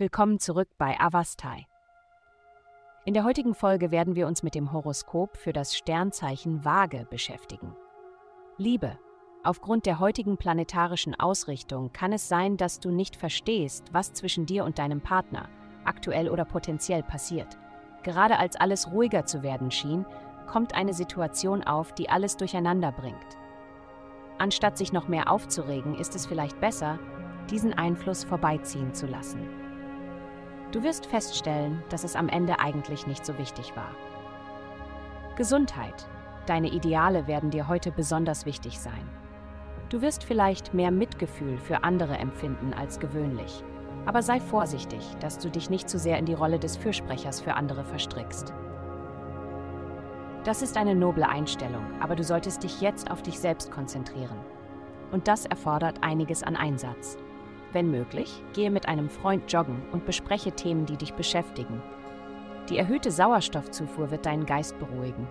Willkommen zurück bei Avastai. In der heutigen Folge werden wir uns mit dem Horoskop für das Sternzeichen Waage beschäftigen. Liebe. Aufgrund der heutigen planetarischen Ausrichtung kann es sein, dass du nicht verstehst, was zwischen dir und deinem Partner, aktuell oder potenziell, passiert. Gerade als alles ruhiger zu werden schien, kommt eine Situation auf, die alles durcheinander bringt. Anstatt sich noch mehr aufzuregen, ist es vielleicht besser, diesen Einfluss vorbeiziehen zu lassen. Du wirst feststellen, dass es am Ende eigentlich nicht so wichtig war. Gesundheit. Deine Ideale werden dir heute besonders wichtig sein. Du wirst vielleicht mehr Mitgefühl für andere empfinden als gewöhnlich. Aber sei vorsichtig, dass du dich nicht zu sehr in die Rolle des Fürsprechers für andere verstrickst. Das ist eine noble Einstellung, aber du solltest dich jetzt auf dich selbst konzentrieren. Und das erfordert einiges an Einsatz. Wenn möglich, gehe mit einem Freund joggen und bespreche Themen, die dich beschäftigen. Die erhöhte Sauerstoffzufuhr wird deinen Geist beruhigen.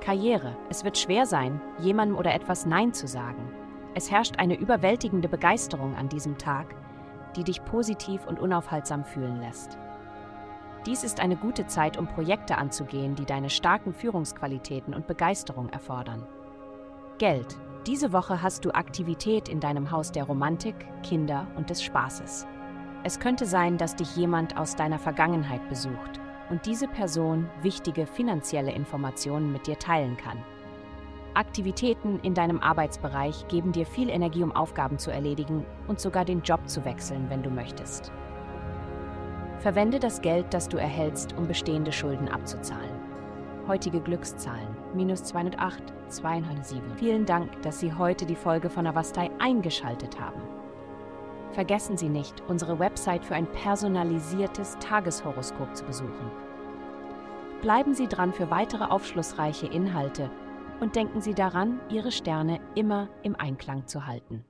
Karriere. Es wird schwer sein, jemandem oder etwas Nein zu sagen. Es herrscht eine überwältigende Begeisterung an diesem Tag, die dich positiv und unaufhaltsam fühlen lässt. Dies ist eine gute Zeit, um Projekte anzugehen, die deine starken Führungsqualitäten und Begeisterung erfordern. Geld. Diese Woche hast du Aktivität in deinem Haus der Romantik, Kinder und des Spaßes. Es könnte sein, dass dich jemand aus deiner Vergangenheit besucht und diese Person wichtige finanzielle Informationen mit dir teilen kann. Aktivitäten in deinem Arbeitsbereich geben dir viel Energie, um Aufgaben zu erledigen und sogar den Job zu wechseln, wenn du möchtest. Verwende das Geld, das du erhältst, um bestehende Schulden abzuzahlen. Heutige Glückszahlen minus 208, 207. Vielen Dank, dass Sie heute die Folge von Avastai eingeschaltet haben. Vergessen Sie nicht, unsere Website für ein personalisiertes Tageshoroskop zu besuchen. Bleiben Sie dran für weitere aufschlussreiche Inhalte und denken Sie daran, Ihre Sterne immer im Einklang zu halten.